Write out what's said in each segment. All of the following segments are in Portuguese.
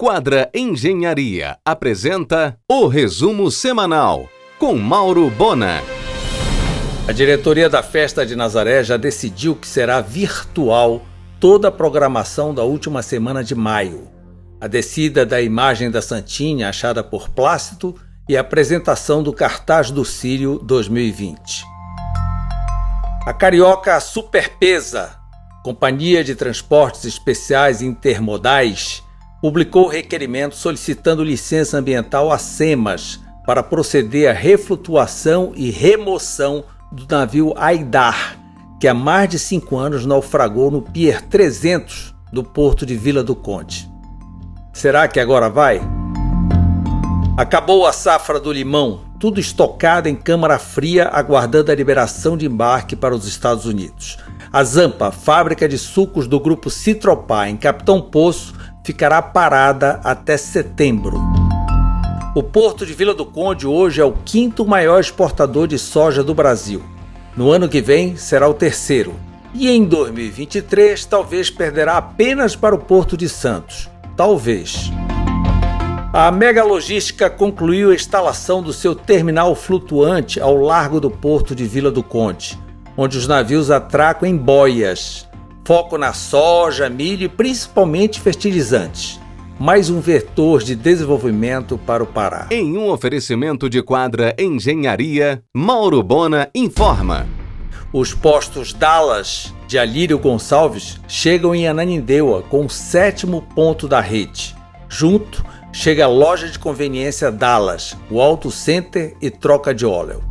Quadra Engenharia apresenta o resumo semanal com Mauro Bona. A diretoria da Festa de Nazaré já decidiu que será virtual toda a programação da última semana de maio. A descida da imagem da Santinha achada por Plácido e a apresentação do cartaz do Sírio 2020. A carioca Superpesa, Companhia de Transportes Especiais Intermodais, publicou requerimento solicitando licença ambiental a SEMAS para proceder à reflutuação e remoção do navio Aidar, que há mais de cinco anos naufragou no Pier 300 do porto de Vila do Conde. Será que agora vai? Acabou a safra do limão, tudo estocado em câmara fria, aguardando a liberação de embarque para os Estados Unidos. A Zampa, fábrica de sucos do grupo Citropá, em Capitão Poço, ficará parada até setembro. O porto de Vila do Conde hoje é o quinto maior exportador de soja do Brasil. No ano que vem será o terceiro. E em 2023 talvez perderá apenas para o Porto de Santos. Talvez. A Mega Logística concluiu a instalação do seu terminal flutuante ao largo do porto de Vila do Conde, onde os navios atracam em boias foco na soja, milho e principalmente fertilizantes. Mais um vetor de desenvolvimento para o Pará. Em um oferecimento de quadra Engenharia, Mauro Bona informa. Os postos Dallas de Alírio Gonçalves chegam em Ananindeua com o sétimo ponto da rede. Junto chega a loja de conveniência Dallas, o Auto Center e troca de óleo.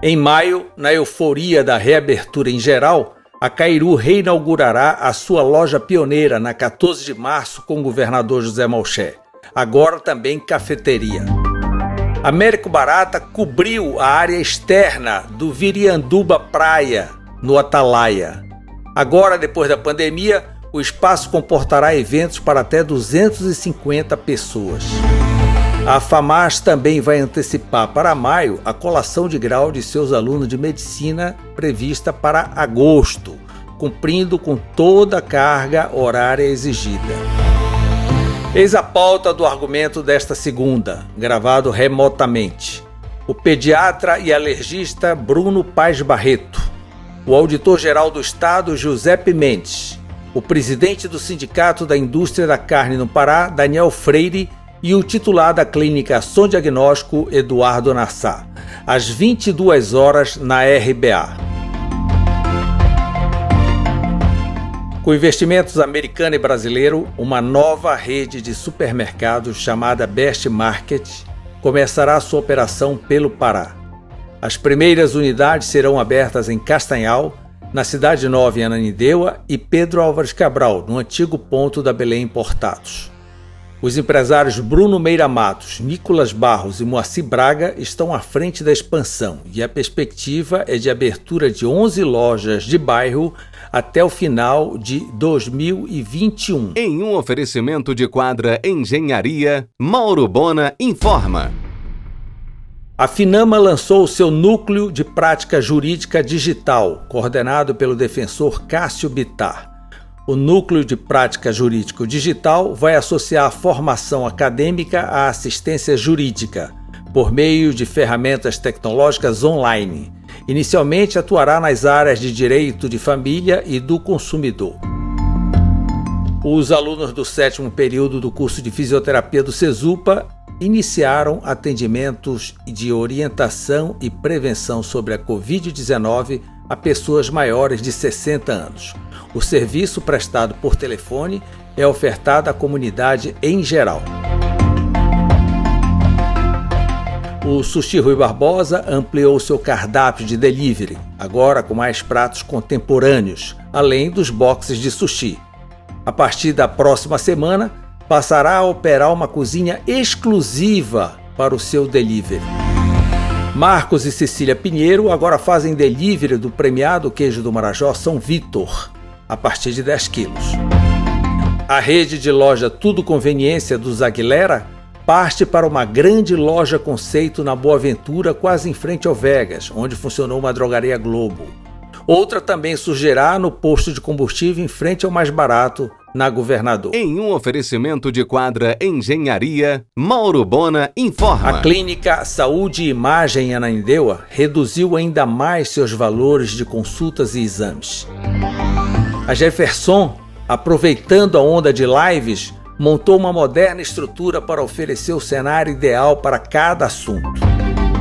Em maio, na euforia da reabertura em geral, a Cairu reinaugurará a sua loja pioneira na 14 de março com o governador José Malché. Agora também cafeteria. Américo Barata cobriu a área externa do Virianduba Praia, no Atalaia. Agora, depois da pandemia, o espaço comportará eventos para até 250 pessoas. A FAMAS também vai antecipar para maio a colação de grau de seus alunos de medicina prevista para agosto, cumprindo com toda a carga horária exigida. Eis a pauta do argumento desta segunda, gravado remotamente. O pediatra e alergista Bruno Paz Barreto, o auditor-geral do Estado Giuseppe Mendes, o presidente do Sindicato da Indústria da Carne no Pará, Daniel Freire, e o titular da clínica Som Diagnóstico, Eduardo Nassá, às 22 horas na RBA. Com investimentos americano e brasileiro, uma nova rede de supermercados chamada Best Market começará sua operação pelo Pará. As primeiras unidades serão abertas em Castanhal, na Cidade Nova em Ananindeua e Pedro Álvares Cabral, no antigo ponto da Belém Importados. Os empresários Bruno Meira Matos, Nicolas Barros e Moacir Braga estão à frente da expansão e a perspectiva é de abertura de 11 lojas de bairro até o final de 2021. Em um oferecimento de quadra Engenharia, Mauro Bona informa. A Finama lançou o seu núcleo de prática jurídica digital, coordenado pelo defensor Cássio Bitar. O Núcleo de Prática Jurídico Digital vai associar a formação acadêmica à assistência jurídica, por meio de ferramentas tecnológicas online. Inicialmente atuará nas áreas de direito de família e do consumidor. Os alunos do sétimo período do curso de fisioterapia do CESUPA iniciaram atendimentos de orientação e prevenção sobre a Covid-19 a pessoas maiores de 60 anos. O serviço prestado por telefone é ofertado à comunidade em geral. O Sushi Rui Barbosa ampliou seu cardápio de delivery, agora com mais pratos contemporâneos, além dos boxes de sushi. A partir da próxima semana, passará a operar uma cozinha exclusiva para o seu delivery. Marcos e Cecília Pinheiro agora fazem delivery do premiado queijo do Marajó São Vitor a partir de 10 quilos. A rede de loja Tudo Conveniência dos Aguilera parte para uma grande loja conceito na Boa Ventura, quase em frente ao Vegas, onde funcionou uma drogaria Globo. Outra também surgirá no posto de combustível em frente ao mais barato, na Governador. Em um oferecimento de quadra Engenharia, Mauro Bona informa. A clínica Saúde e Imagem em Ananindeua reduziu ainda mais seus valores de consultas e exames. A Jefferson, aproveitando a onda de lives, montou uma moderna estrutura para oferecer o cenário ideal para cada assunto.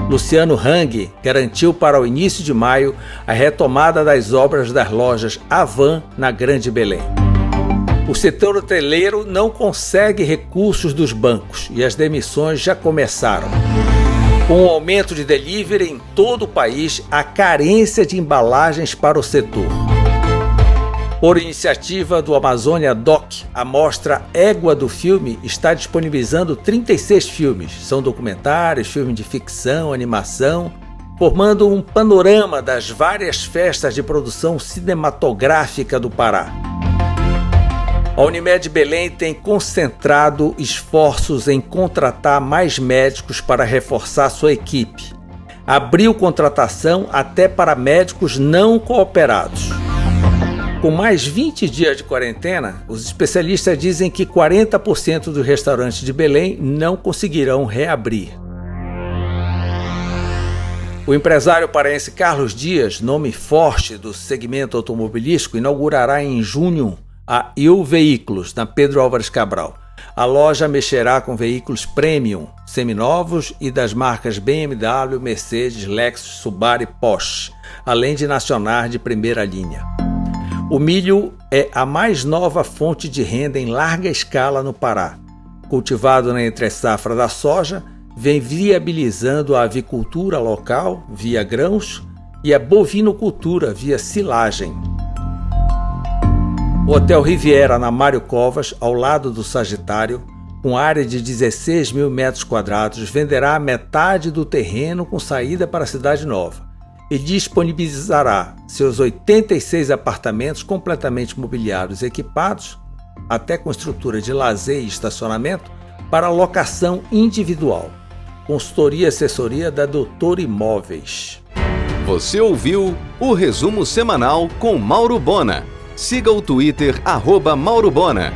Luciano Hang garantiu para o início de maio a retomada das obras das lojas Avan na Grande Belém. O setor hoteleiro não consegue recursos dos bancos e as demissões já começaram. Com o aumento de delivery em todo o país, a carência de embalagens para o setor. Por iniciativa do Amazônia Doc, a mostra Égua do Filme está disponibilizando 36 filmes. São documentários, filmes de ficção, animação, formando um panorama das várias festas de produção cinematográfica do Pará. A Unimed Belém tem concentrado esforços em contratar mais médicos para reforçar sua equipe. Abriu contratação até para médicos não cooperados. Com mais 20 dias de quarentena, os especialistas dizem que 40% dos restaurantes de Belém não conseguirão reabrir. O empresário paraense Carlos Dias, nome forte do segmento automobilístico, inaugurará em junho a Il Veículos, na Pedro Álvares Cabral. A loja mexerá com veículos premium, seminovos e das marcas BMW, Mercedes, Lexus, Subaru e Porsche, além de nacionais de primeira linha. O milho é a mais nova fonte de renda em larga escala no Pará. Cultivado na entre-safra da soja, vem viabilizando a avicultura local via grãos e a bovinocultura via silagem. O Hotel Riviera, na Mário Covas, ao lado do Sagitário, com área de 16 mil metros quadrados, venderá metade do terreno com saída para a Cidade Nova e disponibilizará seus 86 apartamentos completamente mobiliados e equipados, até com estrutura de lazer e estacionamento, para locação individual. Consultoria e assessoria da Doutor Imóveis. Você ouviu o resumo semanal com Mauro Bona. Siga o Twitter, arroba Mauro Bona.